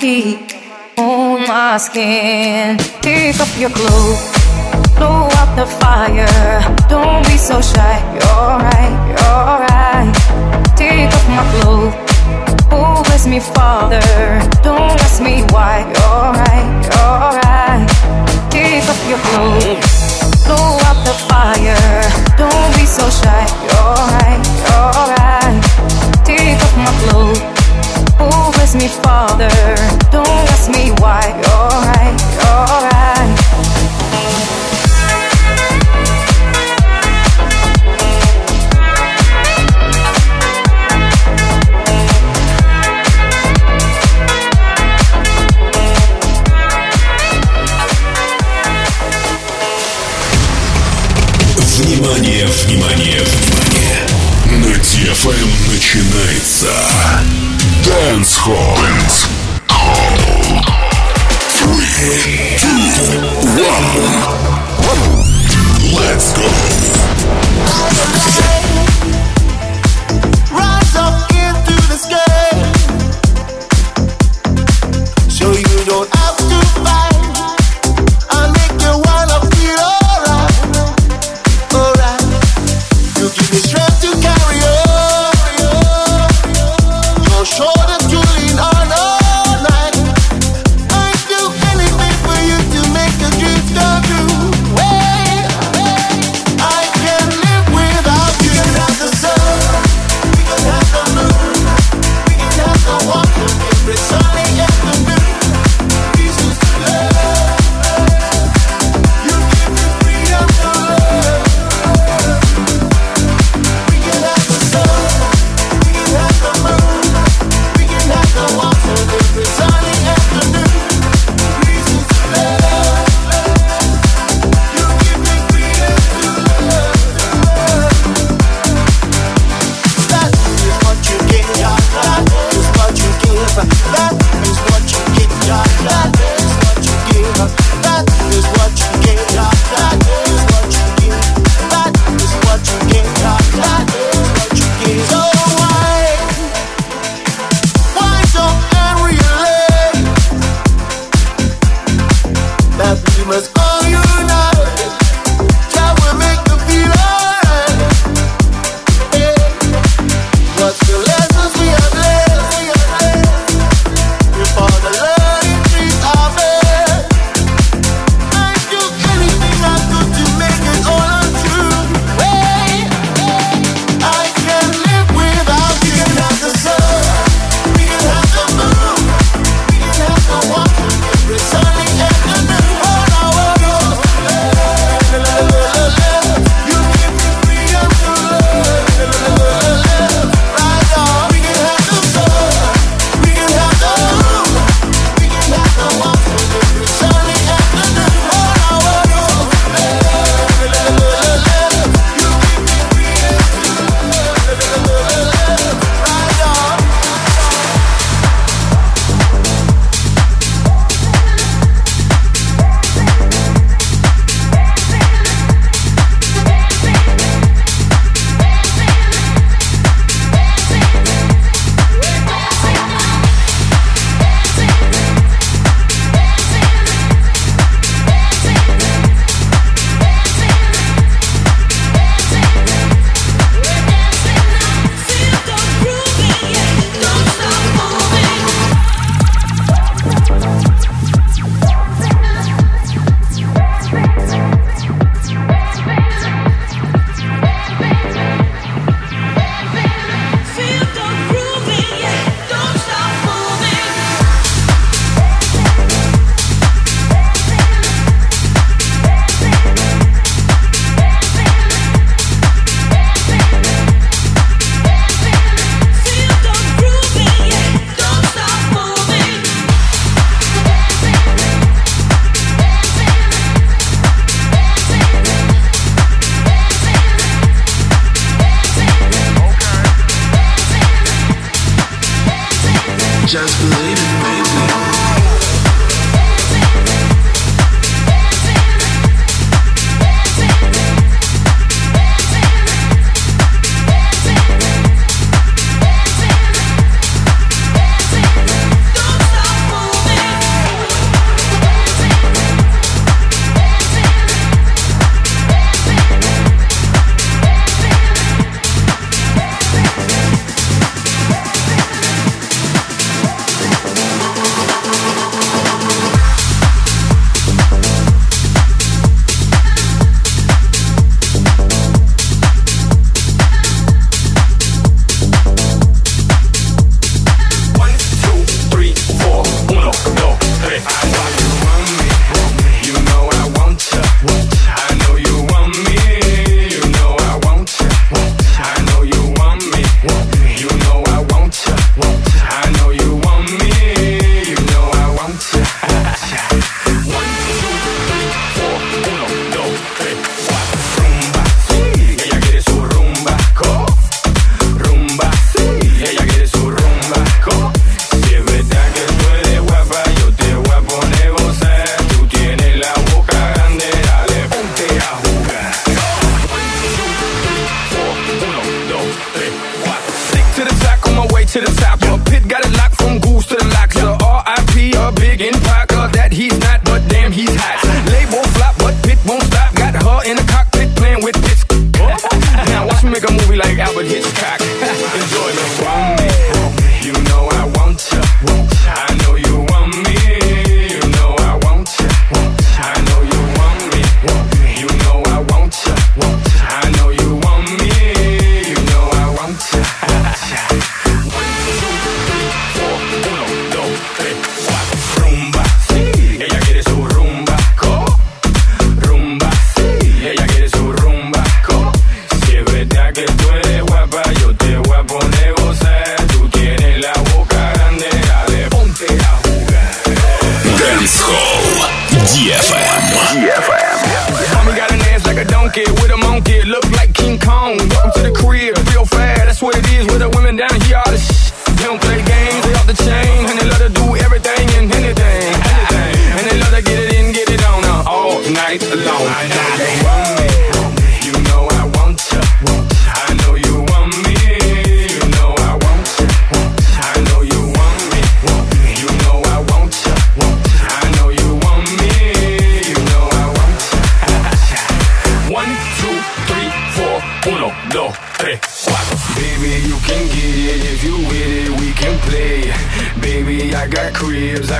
Heat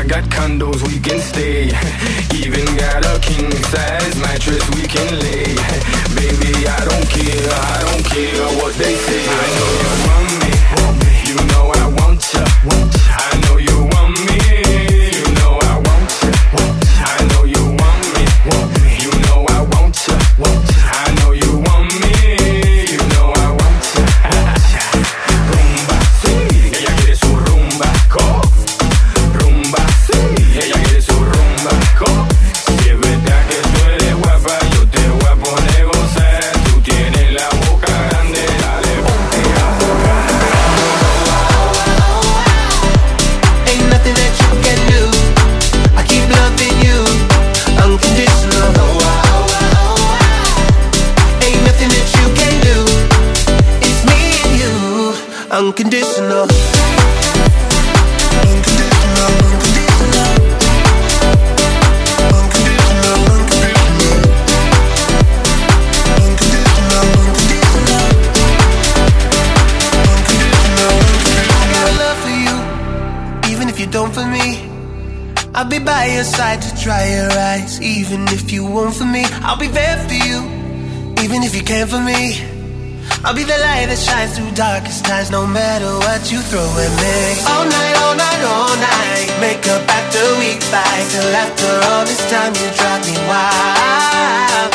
got condos we can stay. Even got a king size mattress we can lay. Baby, I don't care, I don't care what they say. dry your eyes, even if you won't for me. I'll be there for you, even if you can't for me. I'll be the light that shines through darkest times, no matter what you throw at me. All night, all night, all night. Make up after we fight. Till after all this time, you drive me wild.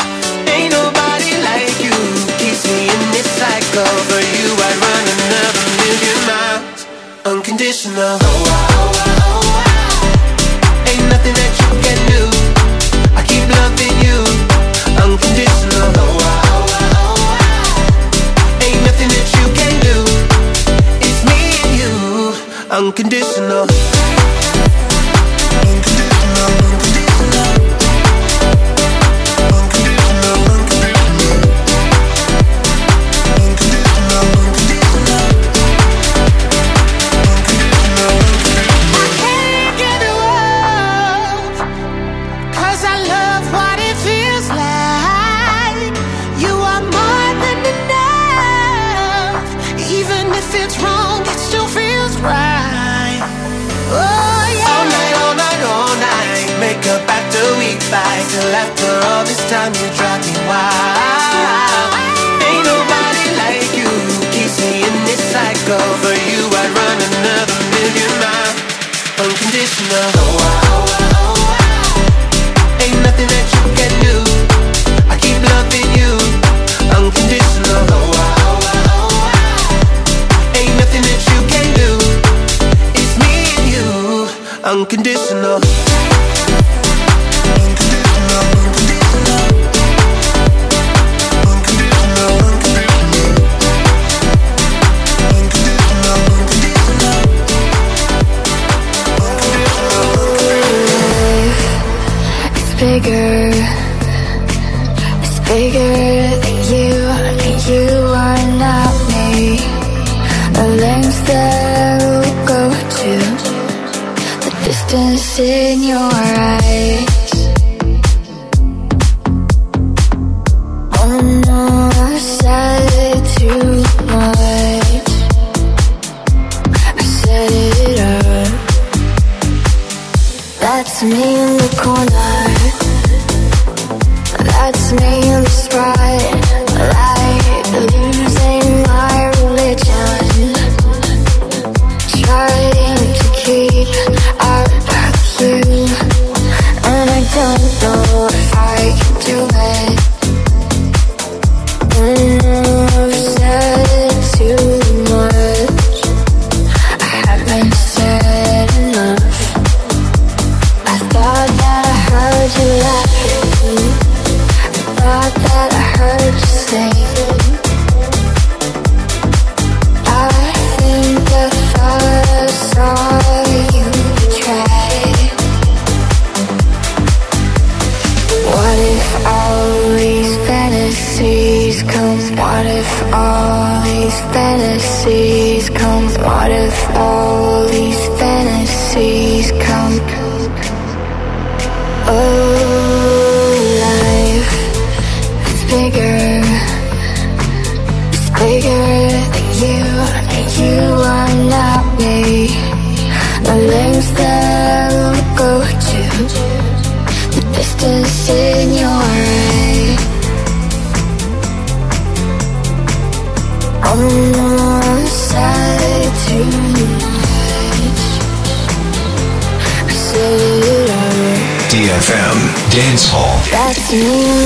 Ain't nobody like you. Keeps me in this cycle. For you, I'd run another million miles. Unconditional. Oh, wow, wow nothing that you can do. I keep loving you Unconditional. Oh, oh, oh, oh, Ain't nothing that you can do. It's me and you Unconditional. time you drive me wild. Ain't nobody like you. Keeps me in this cycle. For you, I'd run another million miles. Unconditional.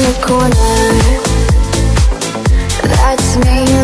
The corner. That's me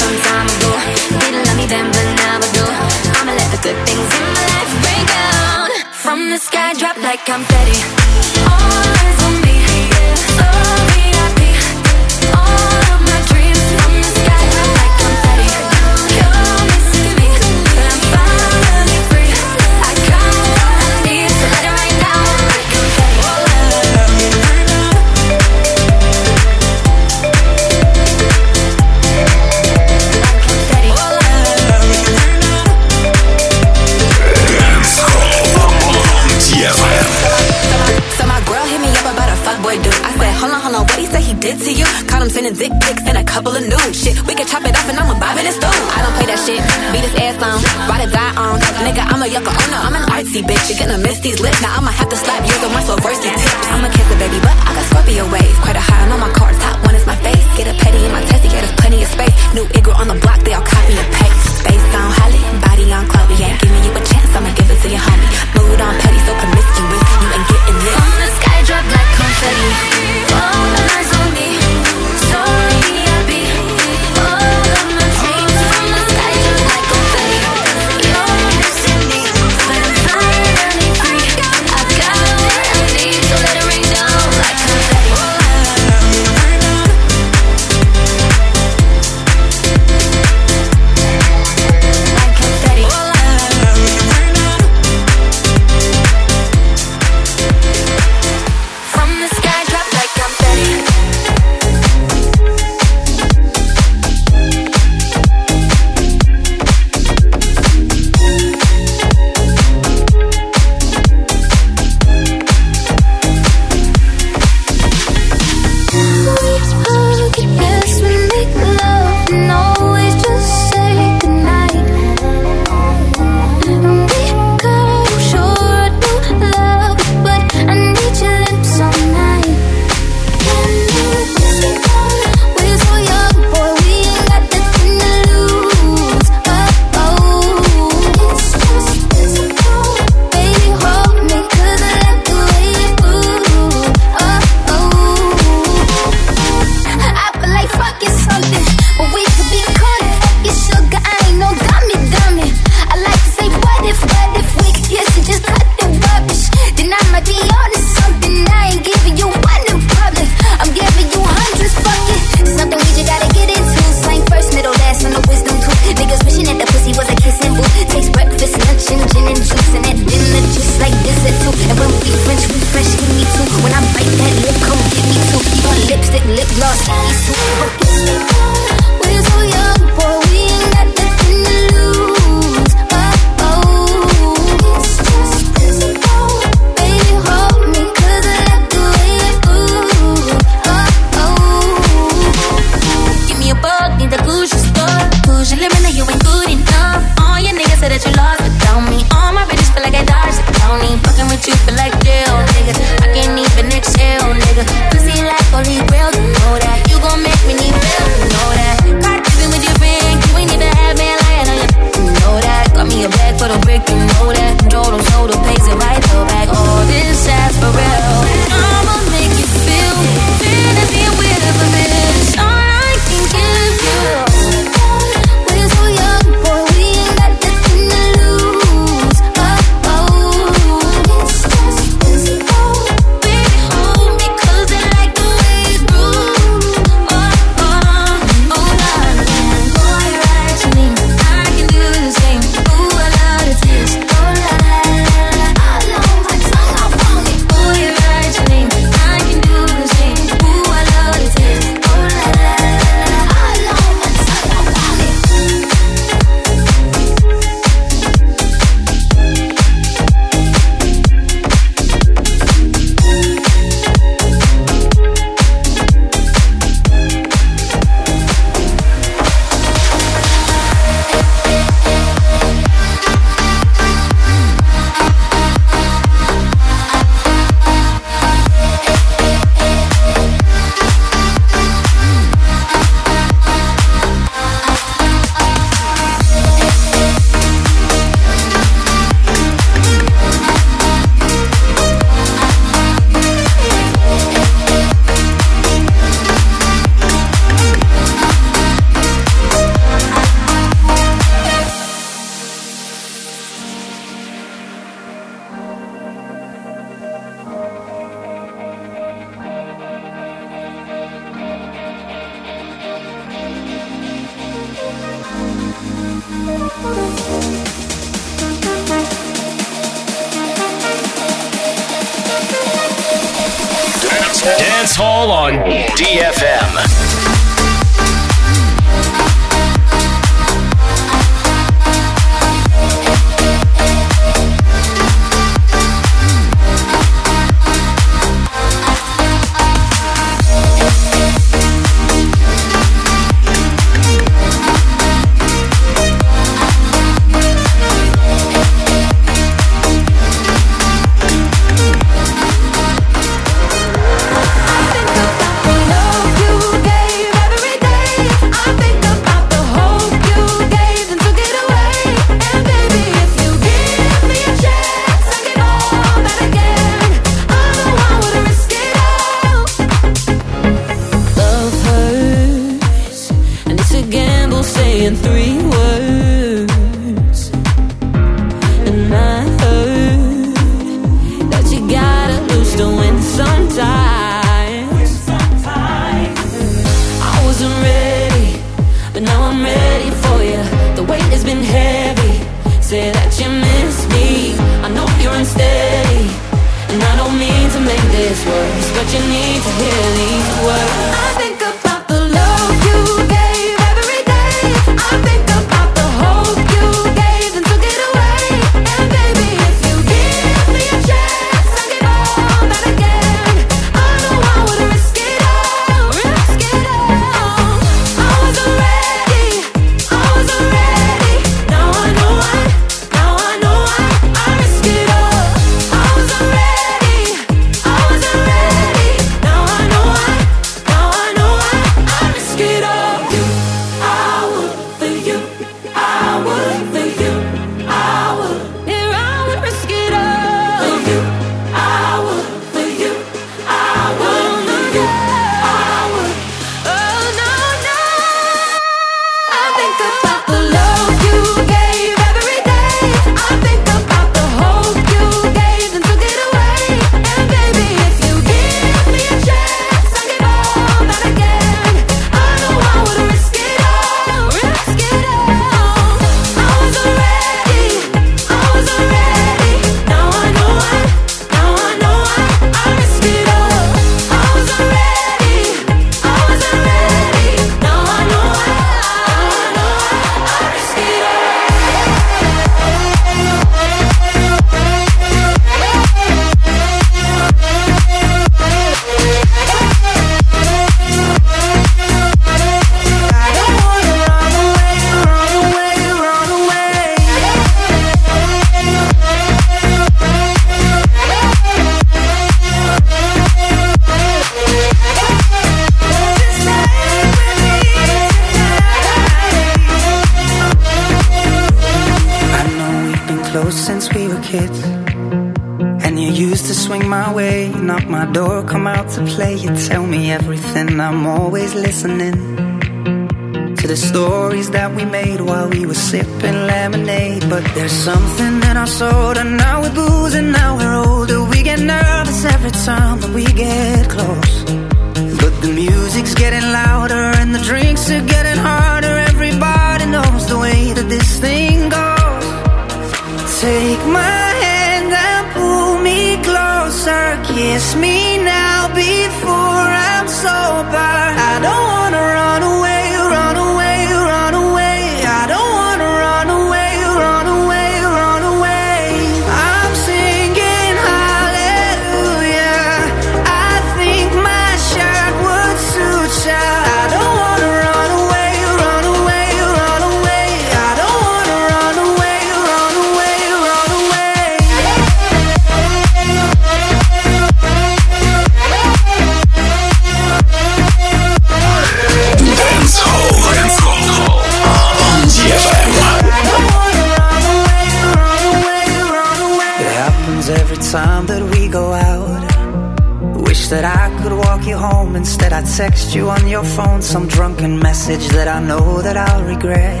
text you on your phone some drunken message that I know that I'll regret.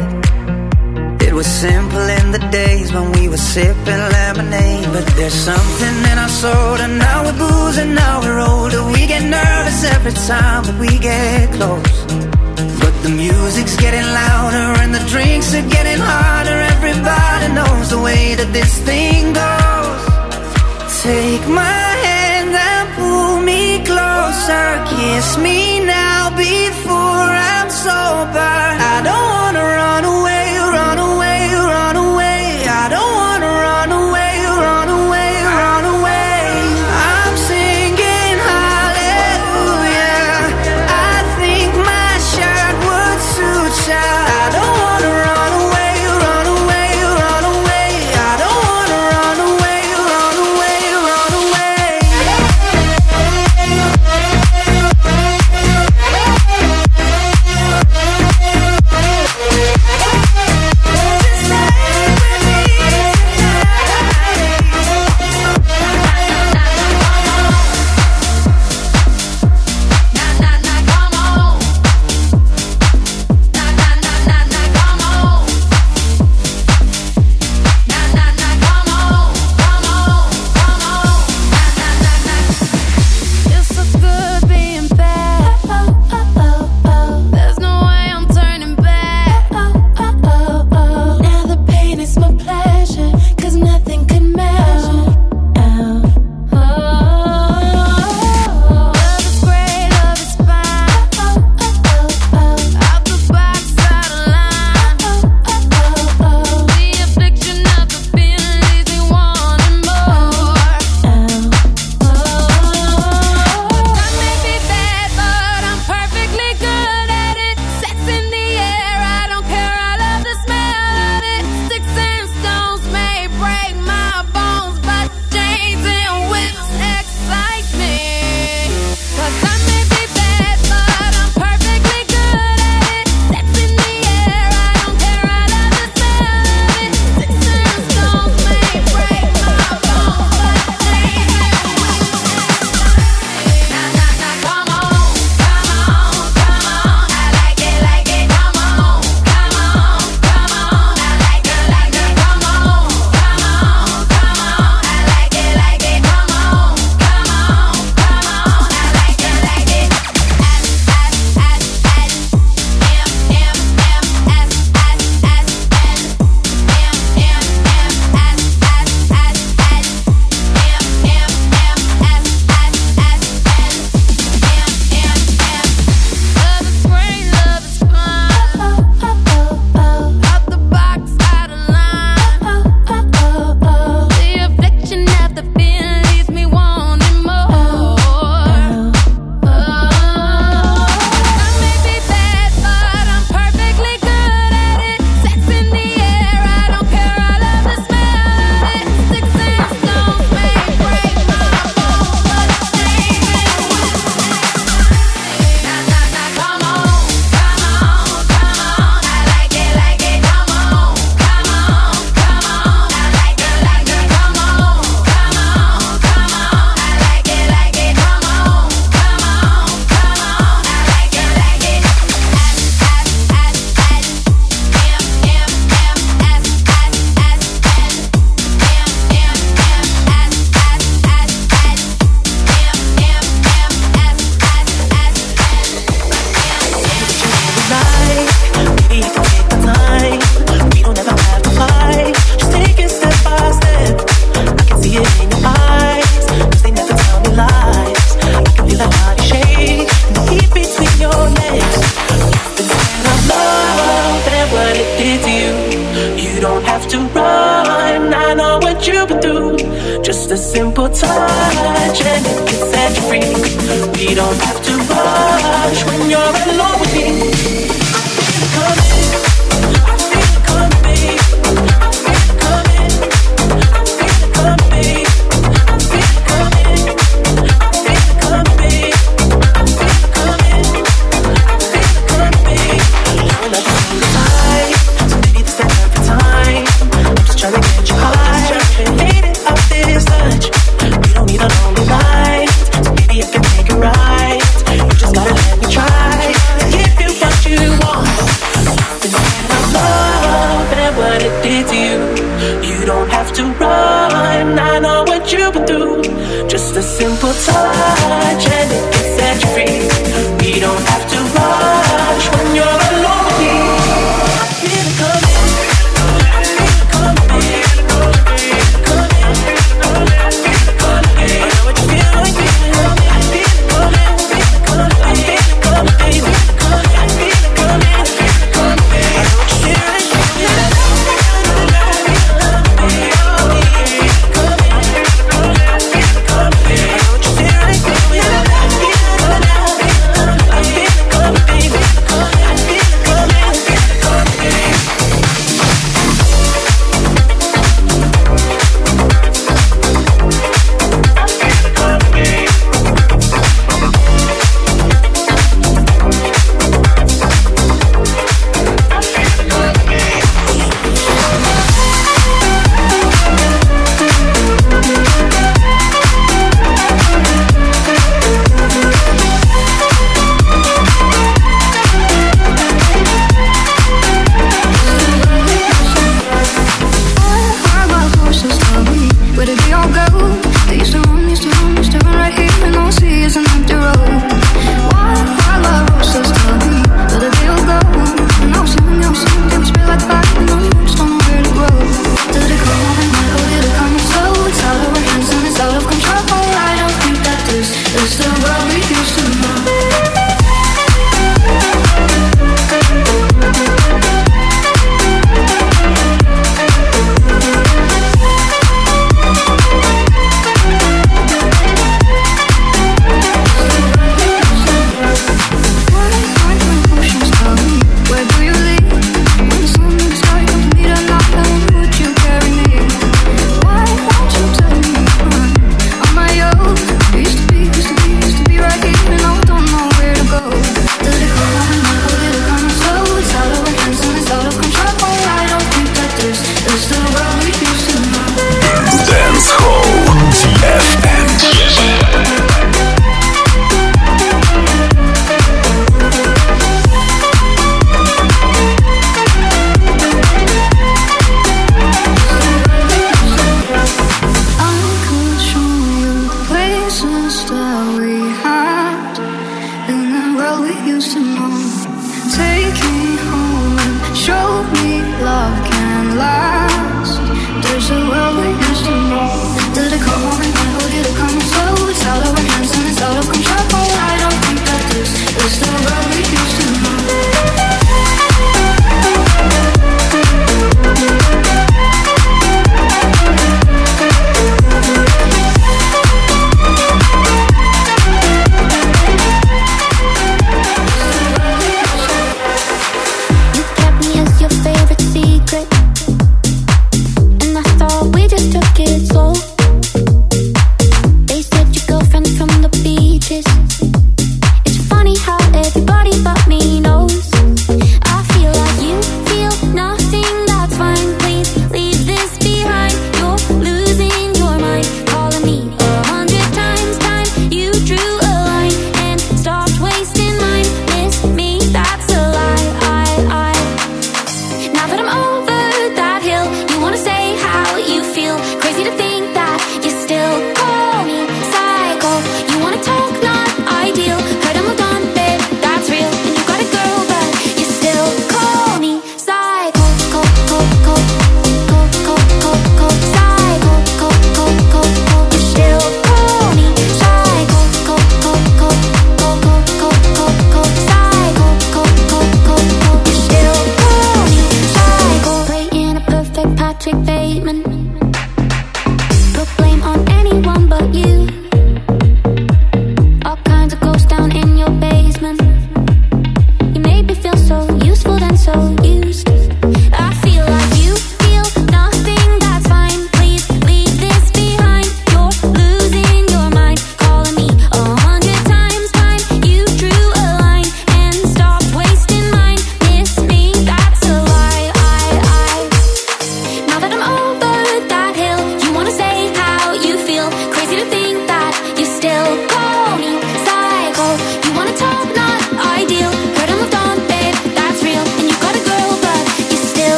It was simple in the days when we were sipping lemonade, but there's something in our soul, and now we're boozing, now we're older. We get nervous every time that we get close. But the music's getting louder and the drinks are getting harder. Everybody knows the way that this thing goes. Take my closer, kiss me now before I'm sober. I don't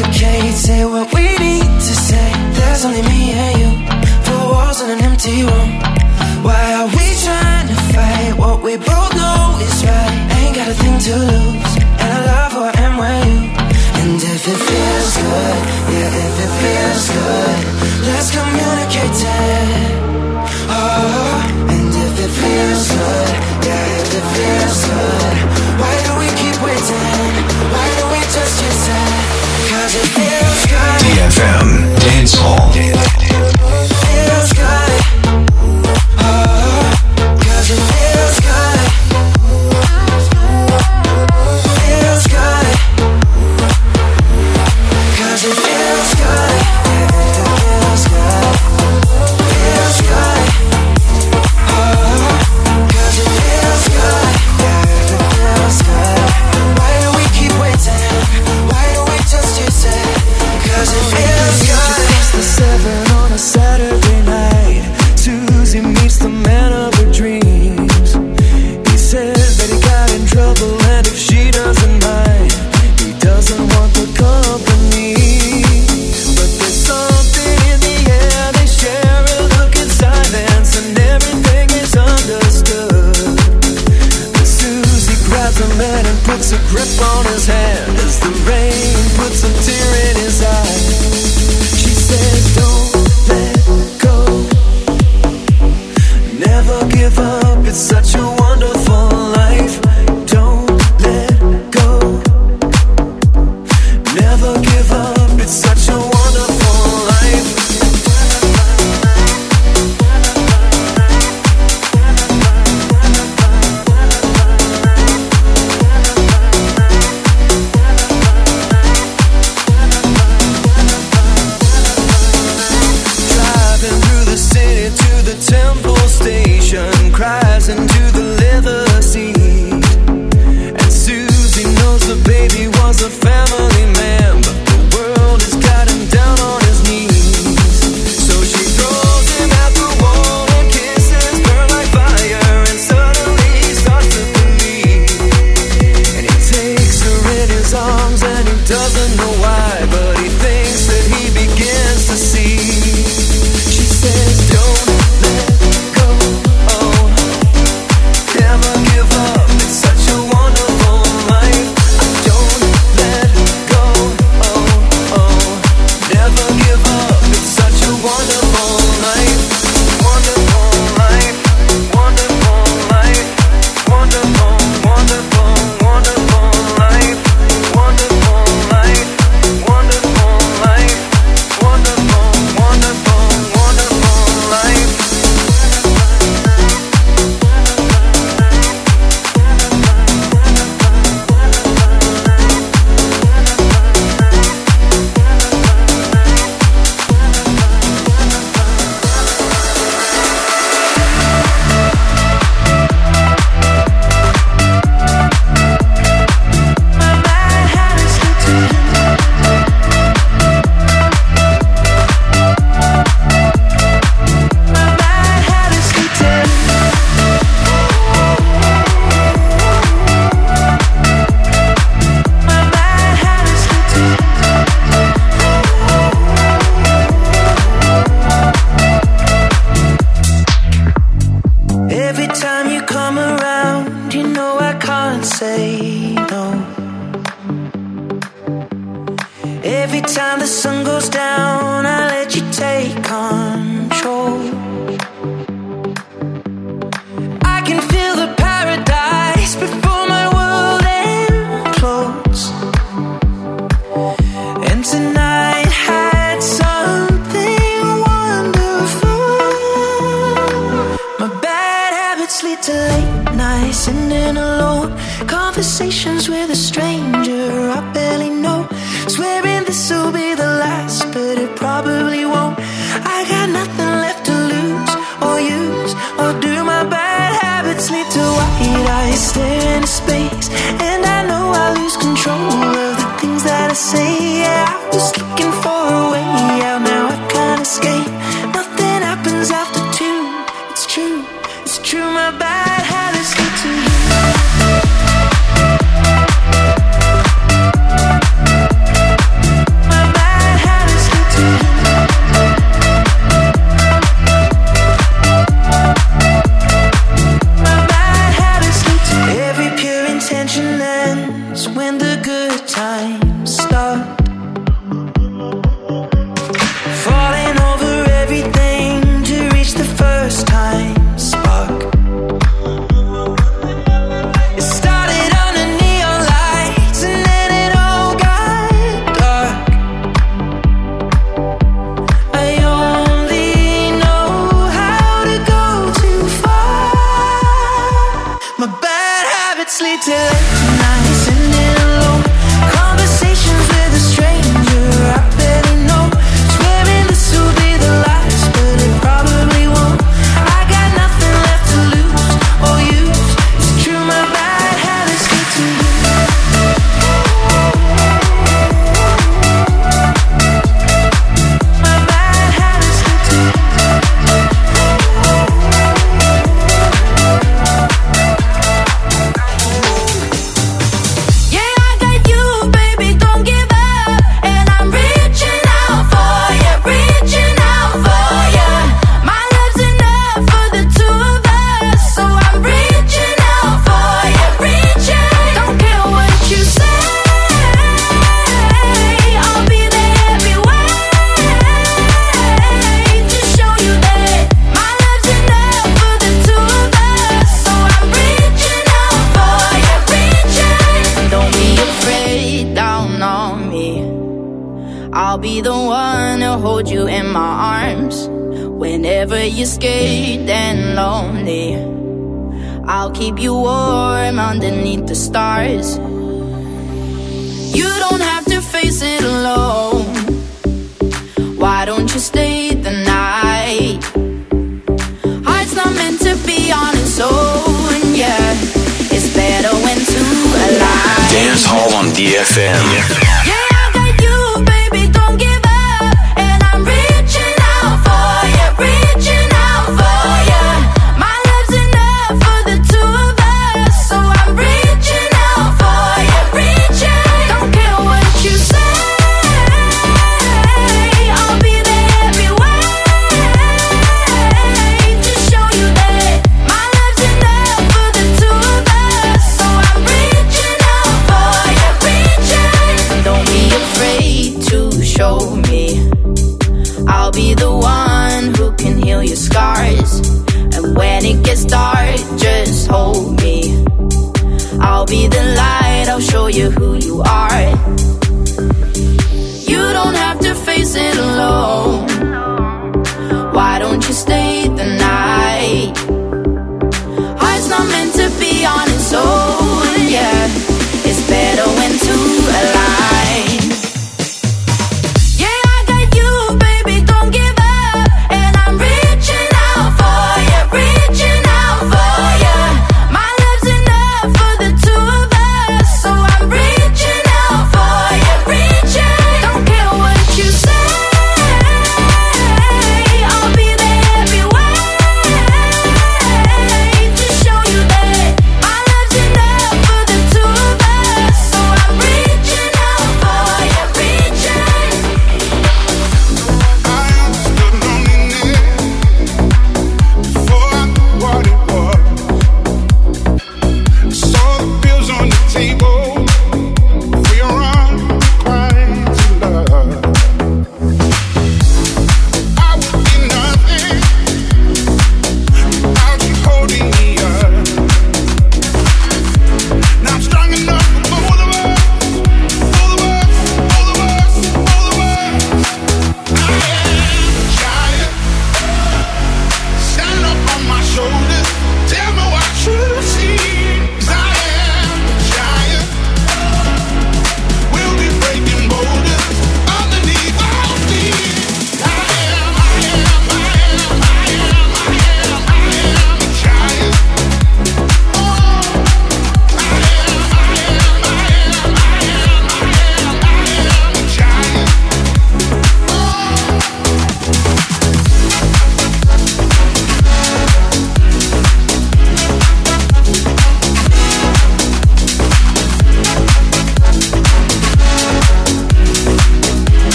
complicate. Say what we need to say. There's only me and you. Four walls and an empty room. Why are we trying to fight what we both know is right? Ain't got a thing to lose, and I love who I am with you. And if it feels good, yeah, if it feels good, let's communicate. It.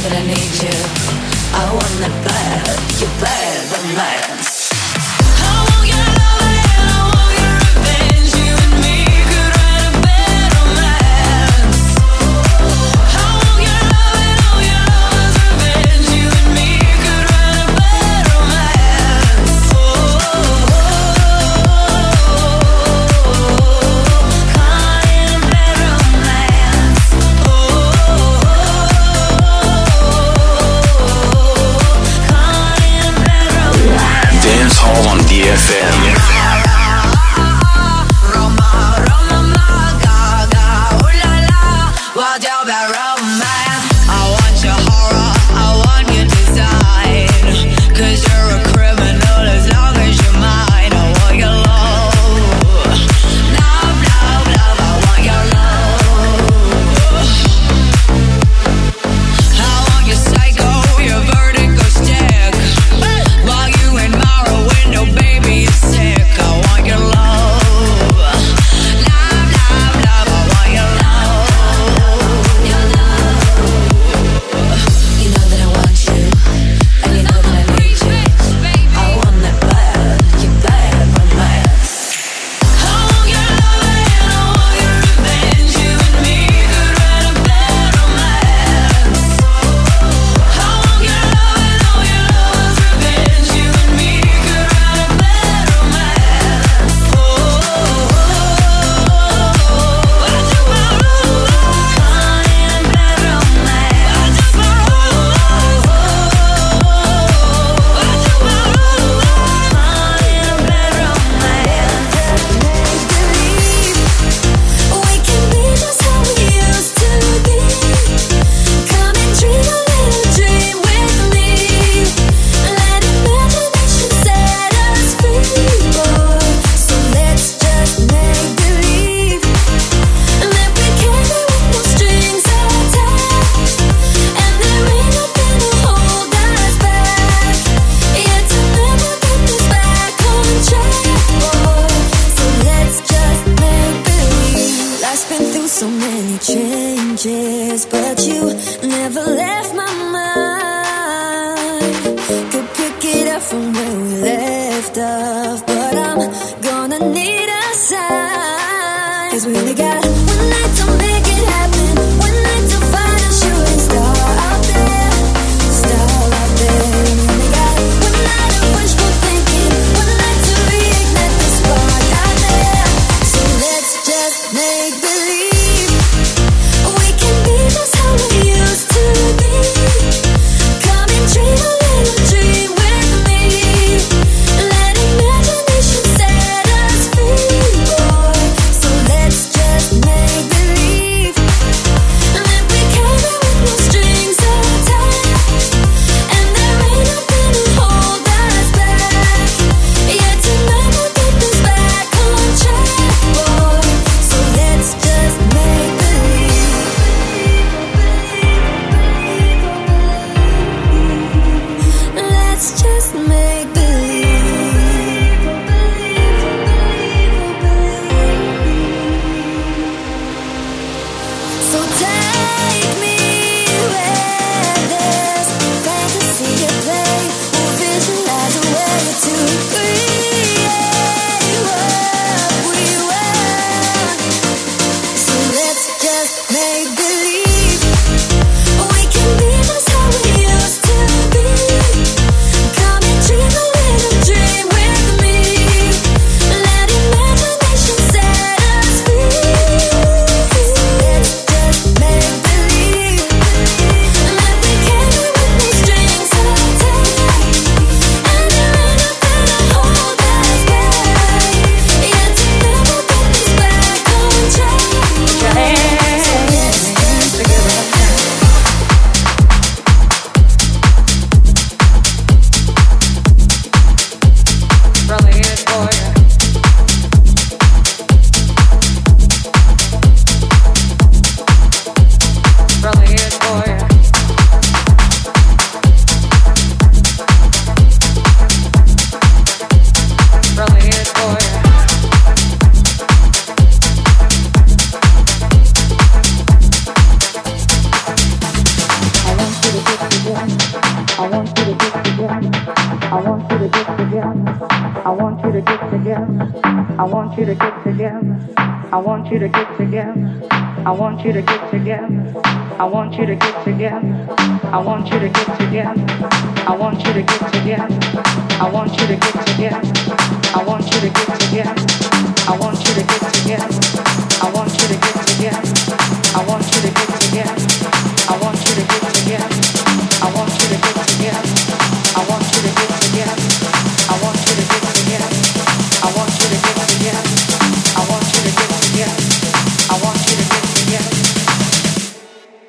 But I need you. I wanna bad, you bad, but man.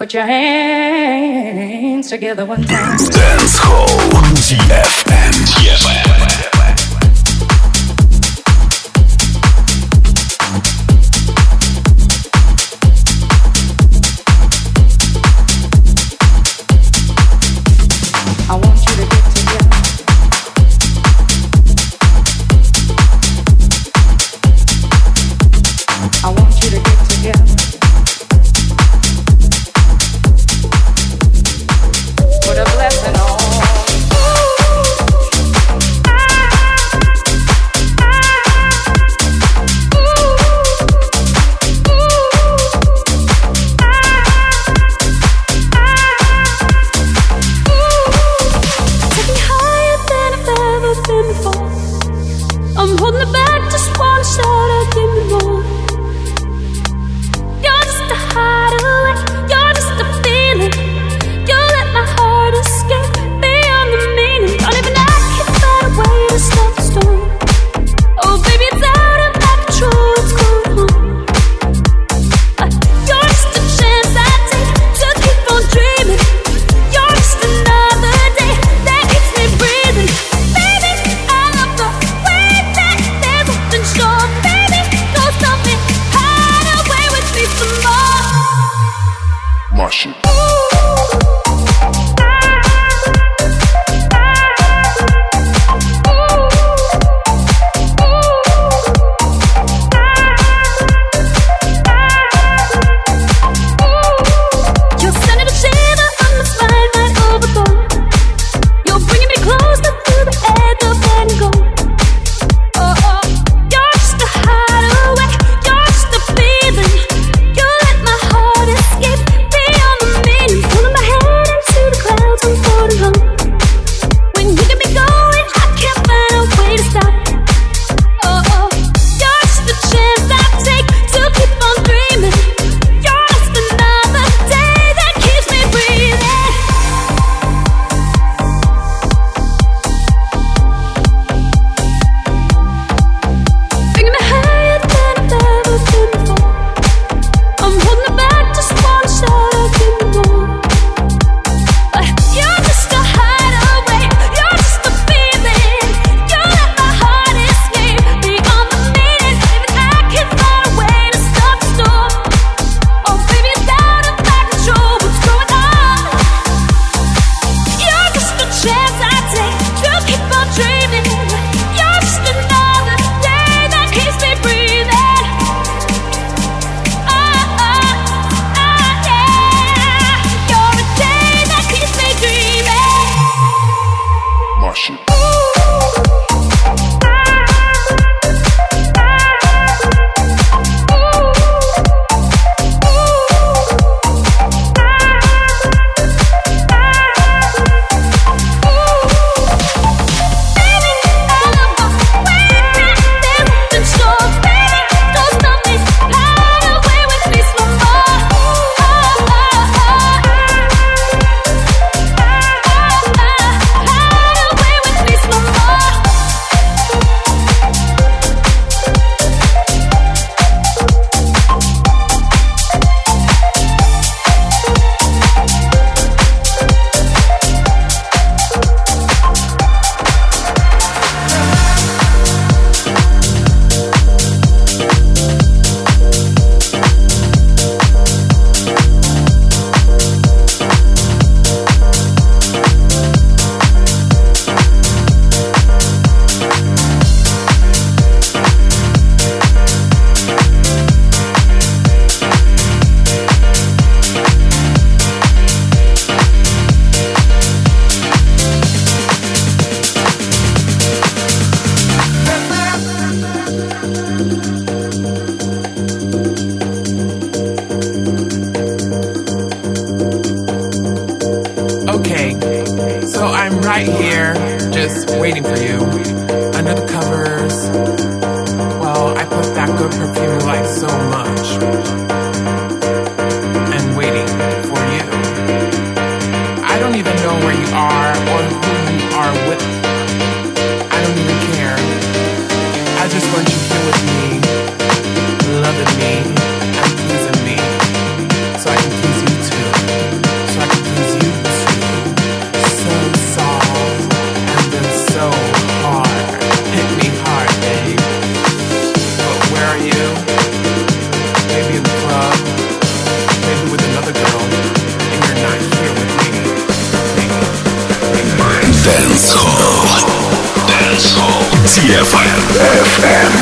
Put your hands together one time. Dance Hall. FM.